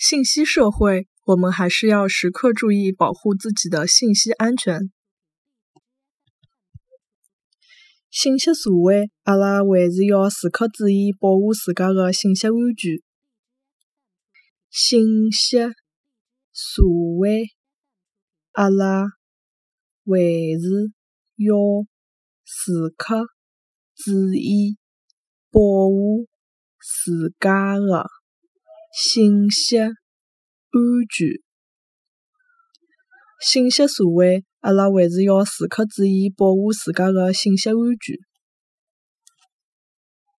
信息社会，我们还是要时刻注意保护自己的信息安全。信息社会，阿拉还是要时刻注意保护自家的信息安全。信息社会，阿拉还是要时刻注意保护自家的信息安全。信息社会，阿拉还是要时刻注意保护自家的信息安全。